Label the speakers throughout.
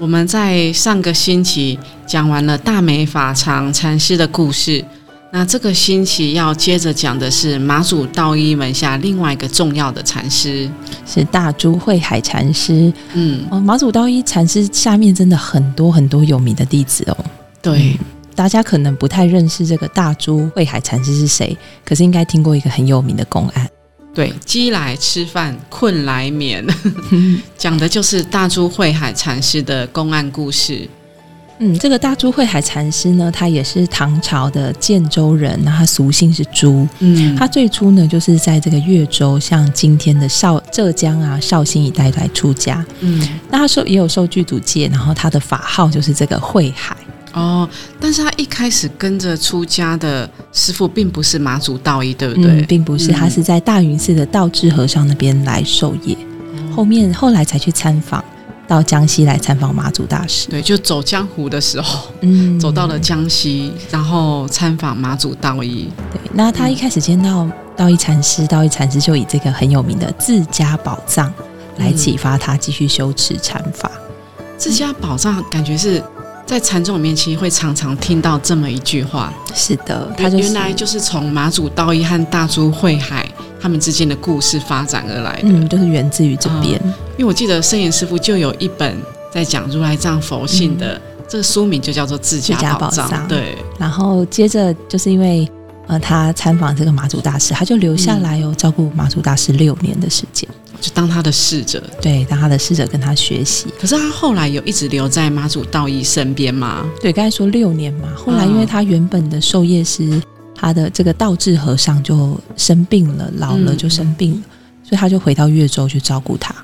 Speaker 1: 我们在上个星期讲完了大美法常禅师的故事，那这个星期要接着讲的是马祖道一门下另外一个重要的禅师，
Speaker 2: 是大珠慧海禅师。
Speaker 1: 嗯，
Speaker 2: 哦，马祖道一禅师下面真的很多很多有名的弟子哦。
Speaker 1: 对，
Speaker 2: 大家可能不太认识这个大珠慧海禅师是谁，可是应该听过一个很有名的公案。
Speaker 1: 对，饥来吃饭，困来眠，讲的就是大珠慧海禅师的公案故事。
Speaker 2: 嗯，这个大珠慧海禅师呢，他也是唐朝的建州人，那他俗姓是朱。
Speaker 1: 嗯，
Speaker 2: 他最初呢，就是在这个越州，像今天的绍浙江啊绍兴一带来出家。
Speaker 1: 嗯，
Speaker 2: 那他受也有受具足戒，然后他的法号就是这个慧海。
Speaker 1: 哦，但是他一开始跟着出家的师傅并不是马祖道一，对不对？
Speaker 2: 嗯，并不是，他是在大云寺的道智和尚那边来授业，后面后来才去参访，到江西来参访马祖大师。
Speaker 1: 对，就走江湖的时候，
Speaker 2: 嗯，
Speaker 1: 走到了江西，然后参访马祖道一。
Speaker 2: 对，那他一开始见到道一禅师，道一禅师就以这个很有名的自家宝藏来启发他继续修持禅法。
Speaker 1: 自家宝藏感觉是。在禅宗里面，其实会常常听到这么一句话。
Speaker 2: 是的，他
Speaker 1: 原来就是从马祖道一和大珠慧海他们之间的故事发展而来的。
Speaker 2: 嗯，就是源自于这边。
Speaker 1: 因为我记得圣严师傅就有一本在讲如来藏佛性的，这个书名就叫做《自家宝藏》。对。
Speaker 2: 然后接着就是因为呃，他参访这个马祖大师，他就留下来哦，照顾马祖大师六年的时间。
Speaker 1: 就当他的侍者，
Speaker 2: 对，当他的侍者跟他学习。
Speaker 1: 可是他后来有一直留在妈祖道义身边吗？
Speaker 2: 对，刚才说六年嘛。后来因为他原本的授业师，他的这个道智和尚就生病了，老了就生病了，所以他就回到越州去照顾他。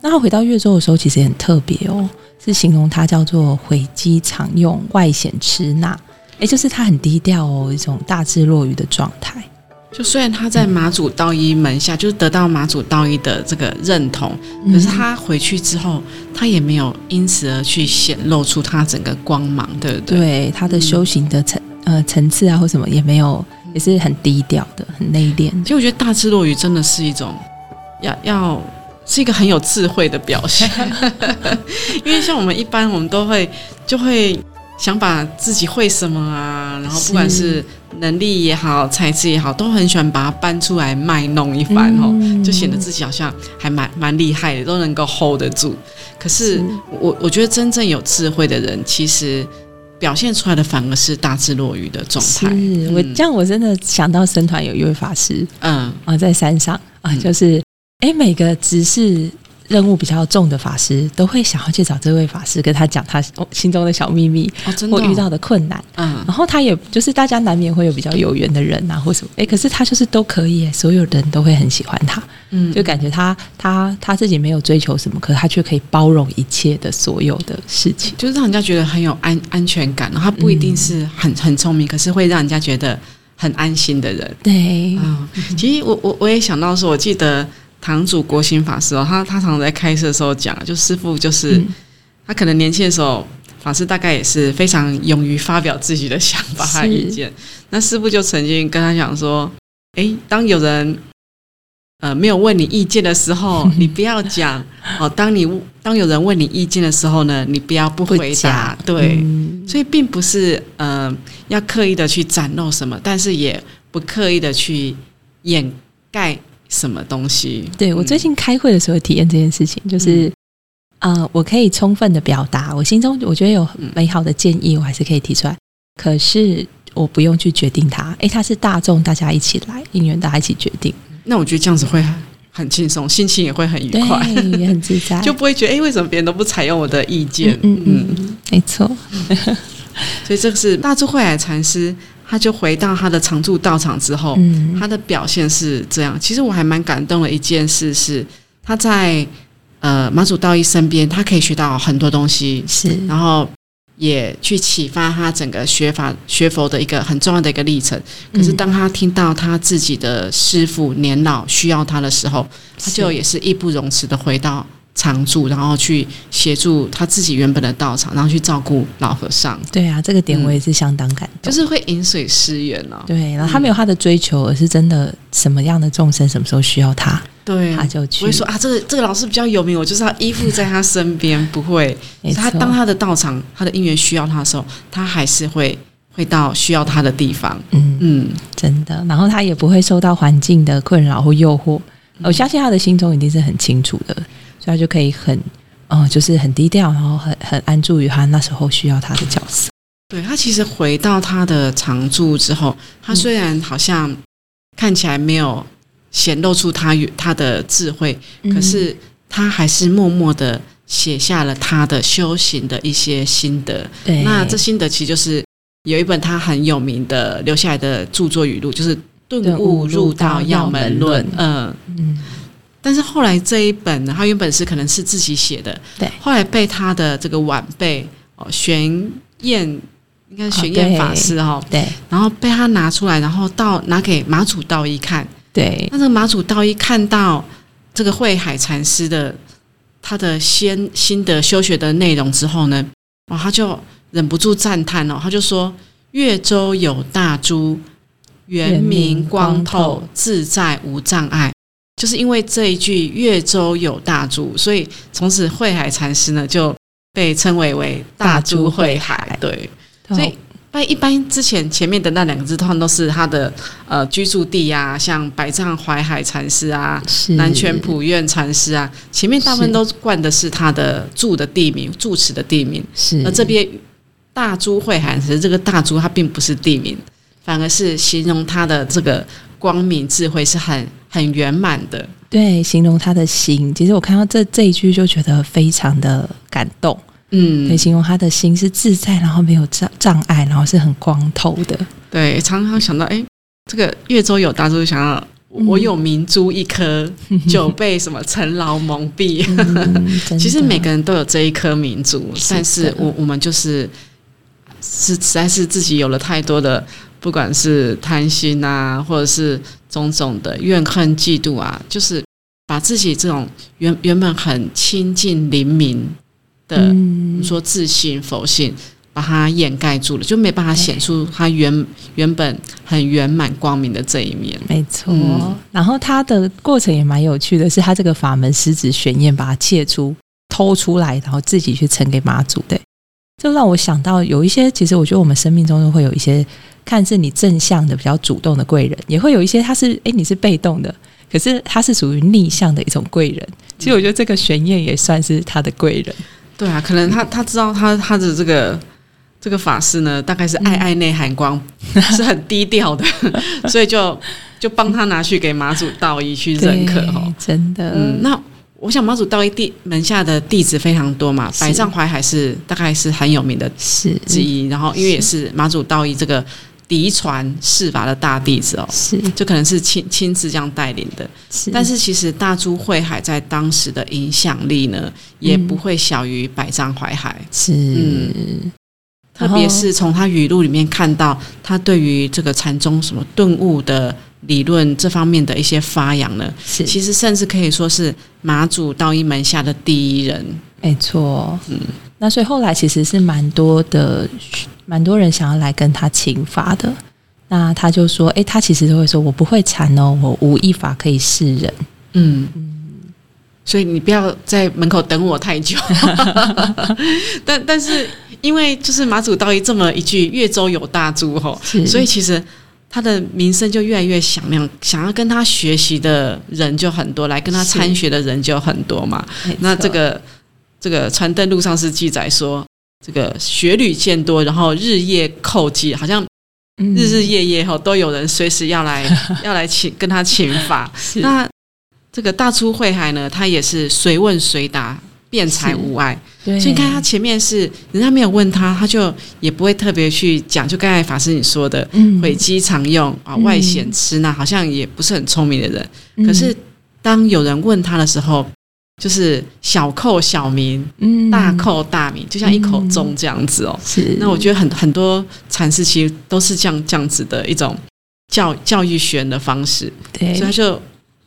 Speaker 2: 那他回到越州的时候，其实也很特别哦，是形容他叫做回机常用，外显吃纳。哎，就是他很低调哦，一种大智若愚的状态。
Speaker 1: 就虽然他在马祖道一门下，就是得到马祖道一的这个认同，可是他回去之后，他也没有因此而去显露出他整个光芒，对不对？
Speaker 2: 对，他的修行的层呃层次啊或什么也没有，也是很低调的，很内敛。
Speaker 1: 其实我觉得大智若愚真的是一种要要是一个很有智慧的表现，因为像我们一般，我们都会就会。想把自己会什么啊，然后不管是能力也好、才智也好，都很喜欢把它搬出来卖弄一番哦，就显得自己好像还蛮蛮厉害的，都能够 hold 得住。可是我我觉得真正有智慧的人，其实表现出来的反而是大智若愚的状态。
Speaker 2: 我这样我真的想到僧团有一位法师，
Speaker 1: 嗯
Speaker 2: 啊，在山上啊，就是哎每个执事。任务比较重的法师都会想要去找这位法师，跟他讲他心中的小秘密，或遇到的困难。
Speaker 1: 嗯，
Speaker 2: 然后他也就是大家难免会有比较有缘的人啊，或什么。哎，可是他就是都可以，所有人都会很喜欢他。
Speaker 1: 嗯，
Speaker 2: 就感觉他他他自己没有追求什么，可是他却可以包容一切的所有的事情，
Speaker 1: 就是让人家觉得很有安安全感。他不一定是很很聪明，可是会让人家觉得很安心的人。
Speaker 2: 对，
Speaker 1: 嗯，其实我我我也想到说，我记得。堂主国兴法师哦，他他常常在开示的时候讲，就师傅就是他可能年轻的时候，法师大概也是非常勇于发表自己的想法和意见。那师傅就曾经跟他讲说：“哎，当有人呃没有问你意见的时候，你不要讲哦。当你当有人问你意见的时候呢，你不要不回答。对，所以并不是呃要刻意的去展露什么，但是也不刻意的去掩盖。”什么东西？
Speaker 2: 对我最近开会的时候体验这件事情，就是啊，我可以充分的表达我心中我觉得有美好的建议，我还是可以提出来。可是我不用去决定它，诶，它是大众，大家一起来，应援大家一起决定。
Speaker 1: 那我觉得这样子会很轻松，心情也会很愉快，
Speaker 2: 也很自在，
Speaker 1: 就不会觉得诶，为什么别人都不采用我的意见？
Speaker 2: 嗯嗯，没错。
Speaker 1: 所以这个是大智慧海禅师。他就回到他的常住道场之后，他的表现是这样。其实我还蛮感动的一件事是，他在呃马祖道一身边，他可以学到很多东西，
Speaker 2: 是，
Speaker 1: 然后也去启发他整个学法学佛的一个很重要的一个历程。可是当他听到他自己的师傅年老需要他的时候，他就也是义不容辞的回到。常住，然后去协助他自己原本的道场，然后去照顾老和尚。
Speaker 2: 对啊，这个点我也是相当感动，
Speaker 1: 就是会饮水思源哦。
Speaker 2: 对，然后他没有他的追求，而是真的什么样的众生什么时候需要他，
Speaker 1: 对，
Speaker 2: 他就去。
Speaker 1: 不会说啊，这个这个老师比较有名，我就是要依附在他身边。不会，他当他的道场，他的因缘需要他的时候，他还是会会到需要他的地方。
Speaker 2: 嗯嗯，真的。然后他也不会受到环境的困扰或诱惑。我相信他的心中一定是很清楚的。所以他就可以很，呃，就是很低调，然后很很安住于他那时候需要他的角色。
Speaker 1: 对他其实回到他的常住之后，他虽然好像看起来没有显露出他他的智慧，可是他还是默默的写下了他的修行的一些心得。
Speaker 2: 对，
Speaker 1: 那这心得其实就是有一本他很有名的留下来的著作语录，就是《顿悟入道要门论》。嗯嗯。但是后来这一本呢，他原本是可能是自己写的，
Speaker 2: 对。
Speaker 1: 后来被他的这个晚辈哦，玄燕，应该是玄燕法师哈，
Speaker 2: 对。
Speaker 1: 然后被他拿出来，然后到拿给马祖道一看，
Speaker 2: 对。
Speaker 1: 那这个马祖道一看到这个慧海禅师的他的先心得修学的内容之后呢，哇，他就忍不住赞叹哦，他就说：“越州有大珠，圆明光透，自在无障碍。”就是因为这一句“越州有大珠”，所以从此慧海禅师呢就被称为为大珠慧海。对，所以那一般之前前面的那两个字，通常都是他的呃居住地呀，像百丈怀海禅师啊，南泉普愿禅师啊，前面大部分都冠的是他的住的地名、住持的地名。
Speaker 2: 是，
Speaker 1: 而这边大珠慧海，其实这个大珠它并不是地名，反而是形容他的这个。光明智慧是很很圆满的，
Speaker 2: 对，形容他的心。其实我看到这这一句就觉得非常的感动，嗯，可以形容他的心是自在，然后没有障障碍，然后是很光透的。
Speaker 1: 对，常常想到，哎，这个越州有大珠，想到我有明珠一颗，就被什么尘劳蒙蔽。其实每个人都有这一颗明珠，但是我我们就是是实在是自己有了太多的。不管是贪心啊，或者是种种的怨恨、嫉妒啊，就是把自己这种原原本很亲近灵明的，说自信、佛性，把它掩盖住了，就没办法显出他原原本很圆满光明的这一面。
Speaker 2: 没错，然后他的过程也蛮有趣的，是他这个法门十指玄验把它切出、偷出来，然后自己去呈给妈祖的。就让我想到，有一些其实我觉得我们生命中都会有一些看似你正向的、比较主动的贵人，也会有一些他是哎你是被动的，可是他是属于逆向的一种贵人。其实我觉得这个玄烨也算是他的贵人。
Speaker 1: 对啊，可能他他知道他他的这个这个法师呢，大概是爱爱内涵光，是很低调的，所以就就帮他拿去给马祖道义去认可哦。
Speaker 2: 真的，
Speaker 1: 嗯，那。我想马祖道一弟门下的弟子非常多嘛，百丈怀海是大概是很有名的
Speaker 2: 是
Speaker 1: 之一，然后因为也是马祖道一这个嫡传世法的大弟子哦，
Speaker 2: 是。
Speaker 1: 就可能是亲亲自这样带领的，
Speaker 2: 是。
Speaker 1: 但是其实大珠慧海在当时的影响力呢，也不会小于百丈怀海，
Speaker 2: 是。嗯，
Speaker 1: 特别是从他语录里面看到他对于这个禅宗什么顿悟的。理论这方面的一些发扬呢，
Speaker 2: 是
Speaker 1: 其实甚至可以说是马祖道一门下的第一人。
Speaker 2: 没错，嗯，那所以后来其实是蛮多的，蛮多人想要来跟他请法的。那他就说：“哎，他其实都会说，我不会禅哦，我无一法可以示人。”
Speaker 1: 嗯嗯，所以你不要在门口等我太久。但但是因为就是马祖道一这么一句“越州有大珠”吼，所以其实。他的名声就越来越响亮，想要跟他学习的人就很多，来跟他参学的人就很多嘛。那这个这个传灯录上是记载说，这个学旅渐多，然后日夜叩击，好像日日夜夜哈都有人随时要来 要来请跟他请法。那这个大出慧海呢，他也是随问随答。辩才无碍，所以你看他前面是人家没有问他，他就也不会特别去讲。就刚才法师你说的，毁机常用啊，外显吃那好像也不是很聪明的人。可是当有人问他的时候，就是小扣小名，
Speaker 2: 嗯。
Speaker 1: 大扣大名，就像一口钟这样子哦。
Speaker 2: 是。
Speaker 1: 那我觉得很很多禅师其实都是这样这样子的一种教教育学的方式，
Speaker 2: 对。
Speaker 1: 所以他就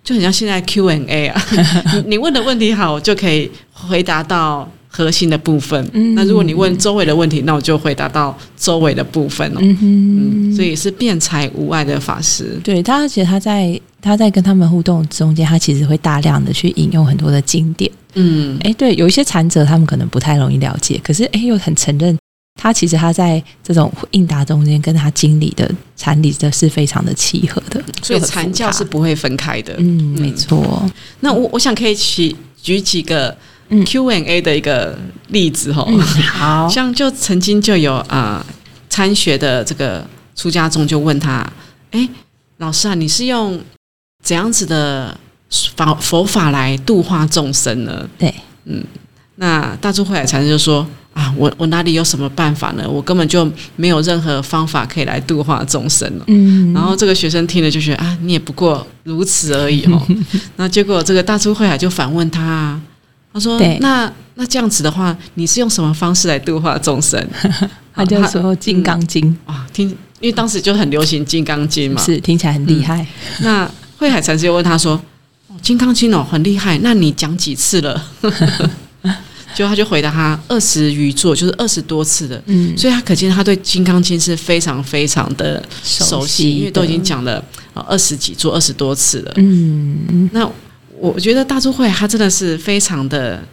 Speaker 1: 就很像现在 Q&A 啊，你你问的问题好，我就可以回答到核心的部分。
Speaker 2: 嗯
Speaker 1: 那如果你问周围的问题，那我就回答到周围的部分哦。
Speaker 2: 嗯哼
Speaker 1: 嗯，所以是辩才无碍的法师。
Speaker 2: 对他，而且他在他在跟他们互动中间，他其实会大量的去引用很多的经典。
Speaker 1: 嗯
Speaker 2: 哎，对，有一些禅者他们可能不太容易了解，可是哎又很承认他其实他在这种应答中间跟他经理的禅理的是非常的契合的，
Speaker 1: 所以禅教是不会分开的。
Speaker 2: 嗯，没错，
Speaker 1: 那我我想可以举举几个
Speaker 2: 嗯
Speaker 1: Q&A 的一个例子哈、
Speaker 2: 嗯，好，
Speaker 1: 像就曾经就有啊、呃参学的这个出家众就问他，哎，老师啊，你是用怎样子的法佛法来度化众生呢？
Speaker 2: 对，
Speaker 1: 嗯，那大智慧海禅师就说啊，我我哪里有什么办法呢？我根本就没有任何方法可以来度化众生了。
Speaker 2: 嗯，
Speaker 1: 然后这个学生听了就觉得啊，你也不过如此而已哦。那结果这个大珠慧海就反问他啊，他说
Speaker 2: 对：“
Speaker 1: 那那这样子的话，你是用什么方式来度化众生？”
Speaker 2: 他就说《金刚经
Speaker 1: 啊，听，因为当时就很流行《金刚经》》嘛。
Speaker 2: 是听起来很厉害，
Speaker 1: 那慧海禅师又问他说：“哦，《金刚经》哦，很厉害，那你讲几次了？” 就他就回答他二十余座，就是二十多次的。
Speaker 2: 嗯，
Speaker 1: 所以他可见他对《金刚经》是非常非常的熟悉，因为都已经，讲了呃二十几座、二十多次了。
Speaker 2: 嗯，
Speaker 1: 那我觉得大智慧他真的是非常的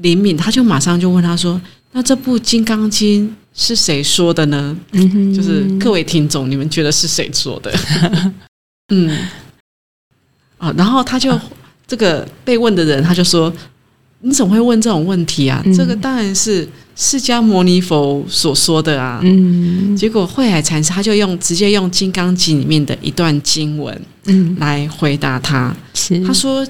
Speaker 1: 灵敏，他就马上就问他说：“那这部《金刚经》是谁说的呢？”
Speaker 2: 嗯
Speaker 1: 就是各位听众，你们觉得是谁说的？嗯，啊，然后他就这个被问的人，他就说：“你怎么会问这种问题啊？
Speaker 2: 嗯
Speaker 1: 这个当然是释迦牟尼佛所说的啊。”
Speaker 2: 嗯
Speaker 1: 结果慧海禅师他就用直接用《金刚经》里面的一段经文
Speaker 2: 嗯，
Speaker 1: 来回答他。
Speaker 2: 是
Speaker 1: 他说：“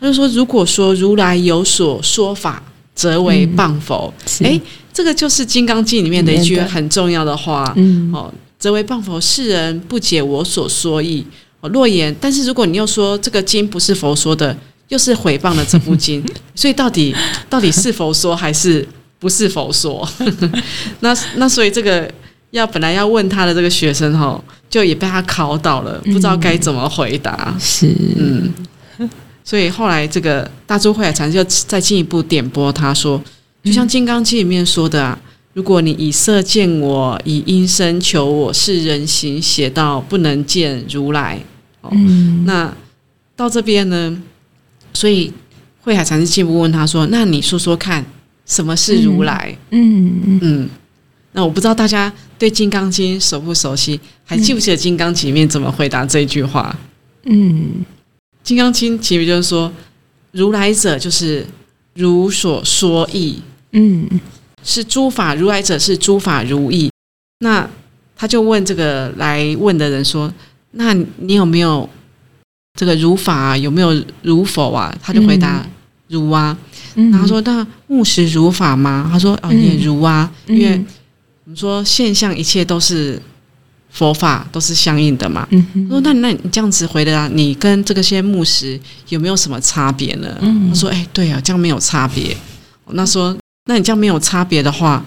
Speaker 1: 他就说，如果说如来有所说法，则为谤佛。
Speaker 2: 是
Speaker 1: 诶，这个就是《金刚经》里面的一句很重要的话。
Speaker 2: 嗯
Speaker 1: 哦，则为谤佛，世人不解我所说意。哦，若言，但是如果你又说这个经不是佛说的，又是毁谤了这部经，所以到底到底是否说还是不是否说？那那所以这个要本来要问他的这个学生哈、哦，就也被他考倒了，不知道该怎么回答。
Speaker 2: 是
Speaker 1: 嗯，所以后来这个大珠慧海禅师就再进一步点拨他说，就像《金刚经》里面说的啊，如果你以色见我，以音声求我，是人行邪道，不能见如来。哦，
Speaker 2: 嗯
Speaker 1: 那到这边呢，所以慧海禅师进一步问他说：“那你说说看，什么是如来？”
Speaker 2: 嗯
Speaker 1: 嗯，那我不知道大家对《金刚经》熟不熟悉，还记不记得《金刚经》里面怎么回答这句话？
Speaker 2: 嗯《
Speaker 1: 金刚经》其实就是说，如来者就是如所说意，
Speaker 2: 嗯
Speaker 1: 是诸法如来者是诸法如意。那他就问这个来问的人说：“那你有没有这个如法、啊、有没有如否啊？”他就回答：“如啊。
Speaker 2: 嗯，
Speaker 1: 然后他说：“那木实如法吗？”他说：“哦，
Speaker 2: 嗯
Speaker 1: 也如啊，
Speaker 2: 嗯，
Speaker 1: 因为我们说现象一切都是佛法，都是相应的嘛。”说：“那那你这样子回答，你跟这个些牧师有没有什么差别呢？”
Speaker 2: 嗯
Speaker 1: 他说：“哎，对啊，这样没有差别。”那说：“那你这样没有差别的话，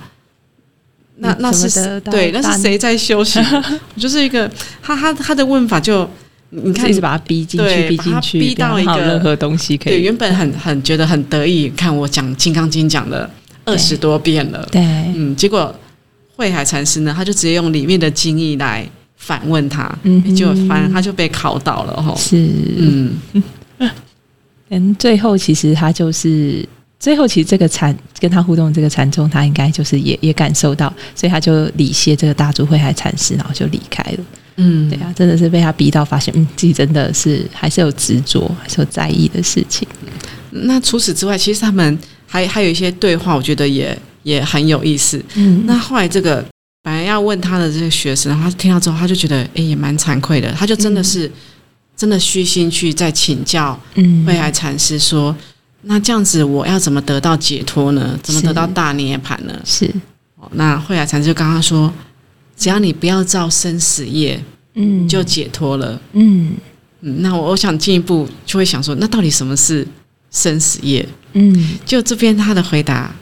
Speaker 1: 那那是对，那是谁在修行？就是一个他他他的问法就你看
Speaker 2: 一直把他逼进去，逼进去，
Speaker 1: 逼到一个
Speaker 2: 任何东西可
Speaker 1: 对
Speaker 2: 以。
Speaker 1: 原本很很觉得很得意，看我讲《金刚经》讲了二十多遍了，
Speaker 2: 对，
Speaker 1: 嗯，结果慧海禅师呢，他就直接用里面的经义来反问他，
Speaker 2: 嗯哼
Speaker 1: 结果反正他就被考倒了哈。
Speaker 2: 是，
Speaker 1: 嗯，
Speaker 2: 嗯，最后其实他就是。最后，其实这个禅跟他互动，这个禅宗他应该就是也也感受到，所以他就礼谢这个大珠慧海禅师，然后就离开了。
Speaker 1: 嗯，
Speaker 2: 对啊，真的是被他逼到发现，嗯，自己真的是还是有执着，还是有在意的事情。
Speaker 1: 那除此之外，其实他们还还有一些对话，我觉得也也很有意思。
Speaker 2: 嗯
Speaker 1: 那后来这个本来要问他的这个学生，他听到之后，他就觉得哎也蛮惭愧的，他就真的是、真的虚心去在请教
Speaker 2: 嗯
Speaker 1: 慧海禅师说，那这样子我要怎么得到解脱呢？怎么得到大涅槃呢？
Speaker 2: 是，
Speaker 1: 哦那慧海禅师就刚刚说，只要你不要造生死业，
Speaker 2: 嗯，
Speaker 1: 就解脱了。
Speaker 2: 嗯。
Speaker 1: 嗯，那我我想进一步就会想说，那到底什么是生死业。
Speaker 2: 嗯，
Speaker 1: 就这边他的回答，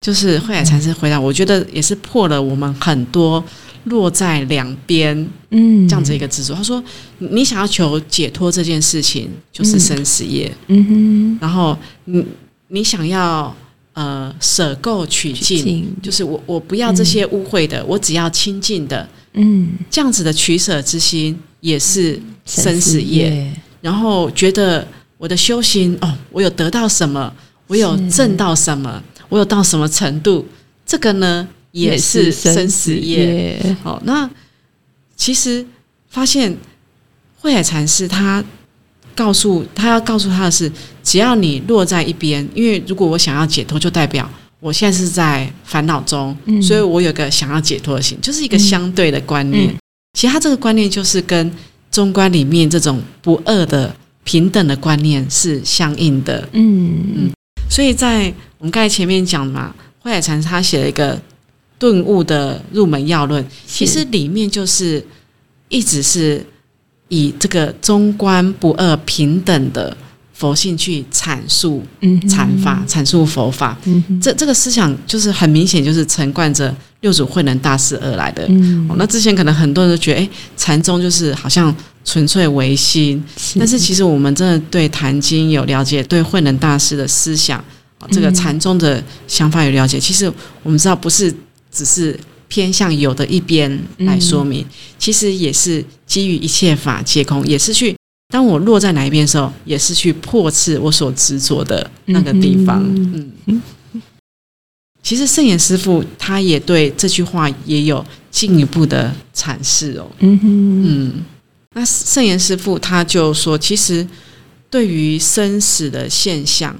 Speaker 1: 就是慧海禅师回答，我觉得也是破了我们很多落在两边
Speaker 2: 嗯，
Speaker 1: 这样子一个执着。他说，你想要求解脱这件事情，就是生死业，
Speaker 2: 嗯哼，
Speaker 1: 然后你你想要呃舍垢取净，就是我我不要这些污秽的，我只要清净的，
Speaker 2: 嗯，
Speaker 1: 这样子的取舍之心也是生死业。然后觉得我的修行哦，我有得到什么，我有
Speaker 2: 是
Speaker 1: 证到什么，我有到什么程度，这个呢也是生死业。
Speaker 2: 好，
Speaker 1: 哦，那其实发现慧海禅师他告诉他要告诉他的是，只要你落在一边，因为如果我想要解脱，就代表我现在是在烦恼中，
Speaker 2: 嗯
Speaker 1: 所以我有个想要解脱的心，就是一个相对的观念。
Speaker 2: 嗯
Speaker 1: 其实他这个观念就是跟中观里面这种不二的平等的观念是相应的。
Speaker 2: 嗯
Speaker 1: 所以在我们刚才前面讲嘛，慧海禅师他写了一个顿悟的入门要论，其实里面就是一直是以这个中观不二平等的佛性去阐述
Speaker 2: 嗯
Speaker 1: 禅法、阐述佛法。
Speaker 2: 嗯哼
Speaker 1: 这这个思想就是很明显，就是承贯着六祖慧能大师而来的。
Speaker 2: 嗯
Speaker 1: 哦，那之前可能很多人都觉得，哎，禅宗就是好像纯粹唯心，但是其实我们真的对《坛经》有了解，对慧能大师的思想，哦这个
Speaker 2: 嗯
Speaker 1: 禅宗的想法有了解。其实我们知道，不是只是偏向有的一边来说明，其实也是基于一切法皆空，也是去当我落在哪一边的时候，也是去破斥我所执着的那个地方。
Speaker 2: 嗯
Speaker 1: 嗯。其实圣严师傅他也对这句话也有进一步的阐释哦。
Speaker 2: 嗯哼
Speaker 1: 嗯，那圣严师傅他就说，其实对于生死的现象，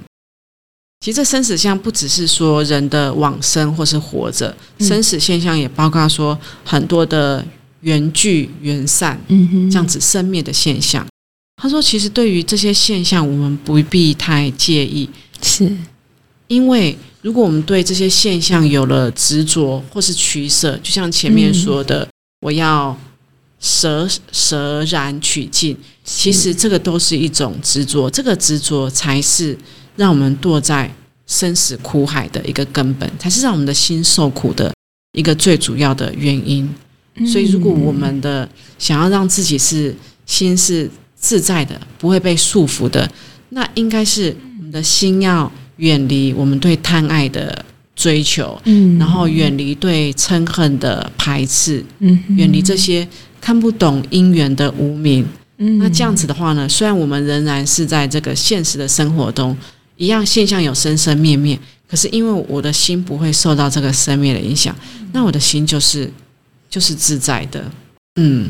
Speaker 1: 其实这生死相不只是说人的往生或是活着，
Speaker 2: 嗯。
Speaker 1: 生死现象也包括说很多的缘聚缘散
Speaker 2: 嗯哼。
Speaker 1: 这样子生灭的现象。他说，其实对于这些现象，我们不必太介意，
Speaker 2: 是。
Speaker 1: 因为如果我们对这些现象有了执着或是取舍，就像前面说的，我要舍舍然取尽，其实这个都是一种执着，这个执着才是让我们堕在生死苦海的一个根本，才是让我们的心受苦的一个最主要的原因。所以，如果我们的想要让自己是心是自在的，不会被束缚的，那应该是我们的心要远离我们对贪爱的追求，
Speaker 2: 嗯
Speaker 1: 然后远离对嗔恨的排斥，
Speaker 2: 嗯
Speaker 1: 远离这些看不懂因缘的无明。
Speaker 2: 嗯
Speaker 1: 那这样子的话呢，虽然我们仍然是在这个现实的生活中，一样现象有生生灭灭，可是因为我的心不会受到这个生灭的影响，那我的心就是就是自在的。嗯，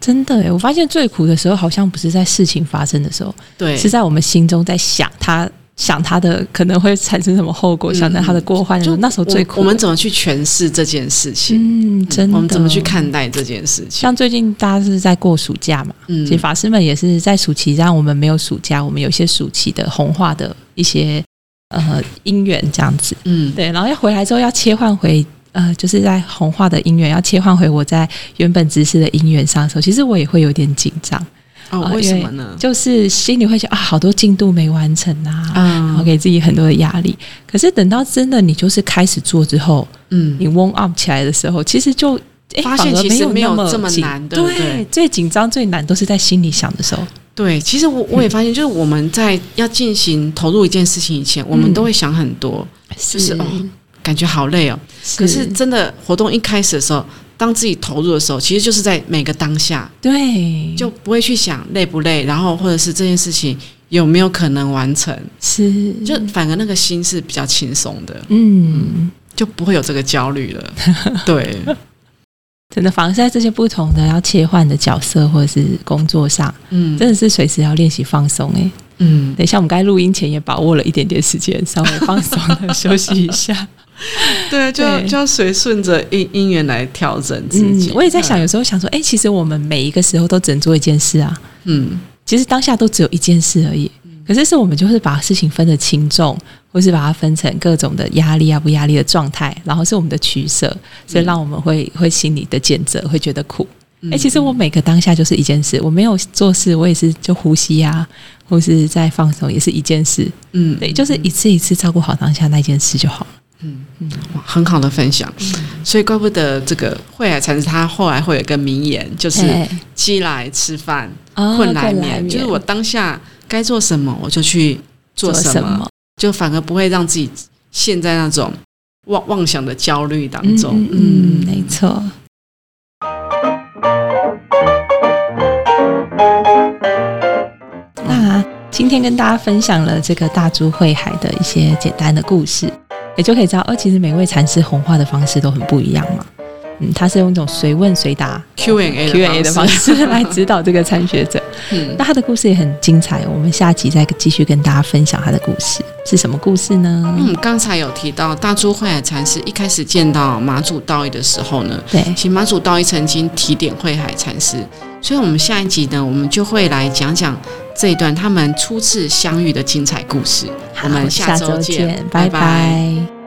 Speaker 2: 真的诶，我发现最苦的时候，好像不是在事情发生的时候，
Speaker 1: 对，
Speaker 2: 是在我们心中在想他想他的可能会产生什么后果，
Speaker 1: 嗯
Speaker 2: 想着他的过患就，那时候最苦。
Speaker 1: 我。我们怎么去诠释这件事情？
Speaker 2: 嗯，真的，
Speaker 1: 我们怎么去？看待这件事情？
Speaker 2: 像最近大家是在过暑假嘛，
Speaker 1: 嗯
Speaker 2: 其实法师们也是在暑期，让我们没有暑假，我们有一些暑期的红化的一些呃因缘这样子。
Speaker 1: 嗯
Speaker 2: 对，然后要回来之后要切换回呃，就是在红化的姻缘要切换回我在原本知识的姻缘上的时候，其实我也会有点紧张，
Speaker 1: 哦，
Speaker 2: 啊
Speaker 1: 为什么呢？
Speaker 2: 就是心里会想啊，好多进度没完成啊。然后
Speaker 1: 嗯
Speaker 2: 给自己很多的压力，可是等到真的你就是开始做之后，
Speaker 1: 嗯
Speaker 2: 你 warm up 起来的时候，其实就诶
Speaker 1: 发现其实没有这么难对
Speaker 2: 最紧张最难都是在心里想的时候。
Speaker 1: 对，其实我我也发现，就是我们在要进行投入一件事情以前，我们都会想很多，就是哦，感觉好累哦。可是真的活动一开始的时候，当自己投入的时候，其实就是在每个当下，
Speaker 2: 对，
Speaker 1: 就不会去想累不累，然后或者是这件事情有没有可能完成，
Speaker 2: 是。
Speaker 1: 就反而那个心是比较轻松的，
Speaker 2: 嗯，
Speaker 1: 就不会有这个焦虑了。对，
Speaker 2: 真的，反而是在这些不同的要切换的角色或者是工作上，
Speaker 1: 嗯。
Speaker 2: 真的是随时要练习放松。哎，
Speaker 1: 嗯，
Speaker 2: 等一下我们刚才录音前也把握了一点点时间，稍微放松的休息一下。
Speaker 1: 对啊，就要就要随顺着因因缘来调整自己。
Speaker 2: 嗯，我也在想，有时候想说，哎，其实我们每一个时候都只能做一件事啊。
Speaker 1: 嗯，
Speaker 2: 其实当下都只有一件事而已。可是是我们就是把事情分得轻重，或是把它分成各种的压力啊不压力的状态，然后是我们的取舍，所以让我们会会心里的谴责，会觉得苦。哎、其实我每个当下就是一件事，我没有做事，我也是就呼吸啊，或是在放松，也是一件事。
Speaker 1: 嗯，
Speaker 2: 对，就是一次一次照顾好当下那件事就好了。
Speaker 1: 哇很好的分享。所以怪不得这个慧海禅师他后来会有一个名言，就是
Speaker 2: 哎“
Speaker 1: 饥来吃饭，
Speaker 2: 啊
Speaker 1: 困来眠”，就是我当下该做什么我就去做什么，就反而不会让自己陷在那种妄妄想的焦虑当中。
Speaker 2: 嗯嗯，嗯没错。那今天跟大家分享了这个大珠慧海的一些简单的故事，也就可以知道，哦，其实每位禅师弘化的方式都很不一样嘛。嗯，他是用一种随问随答
Speaker 1: Q&A
Speaker 2: Q&A 的方式来指导这个参学者。
Speaker 1: 嗯
Speaker 2: 那他的故事也很精彩，我们下集再继续跟大家分享他的故事。是什么故事呢？
Speaker 1: 嗯，刚才有提到大珠慧海禅师一开始见到马祖道义的时候呢，
Speaker 2: 对，
Speaker 1: 其实马祖道义曾经提点慧海禅师，所以我们下一集呢，我们就会来讲讲这一段他们初次相遇的精彩故事。我们下周见，
Speaker 2: 拜拜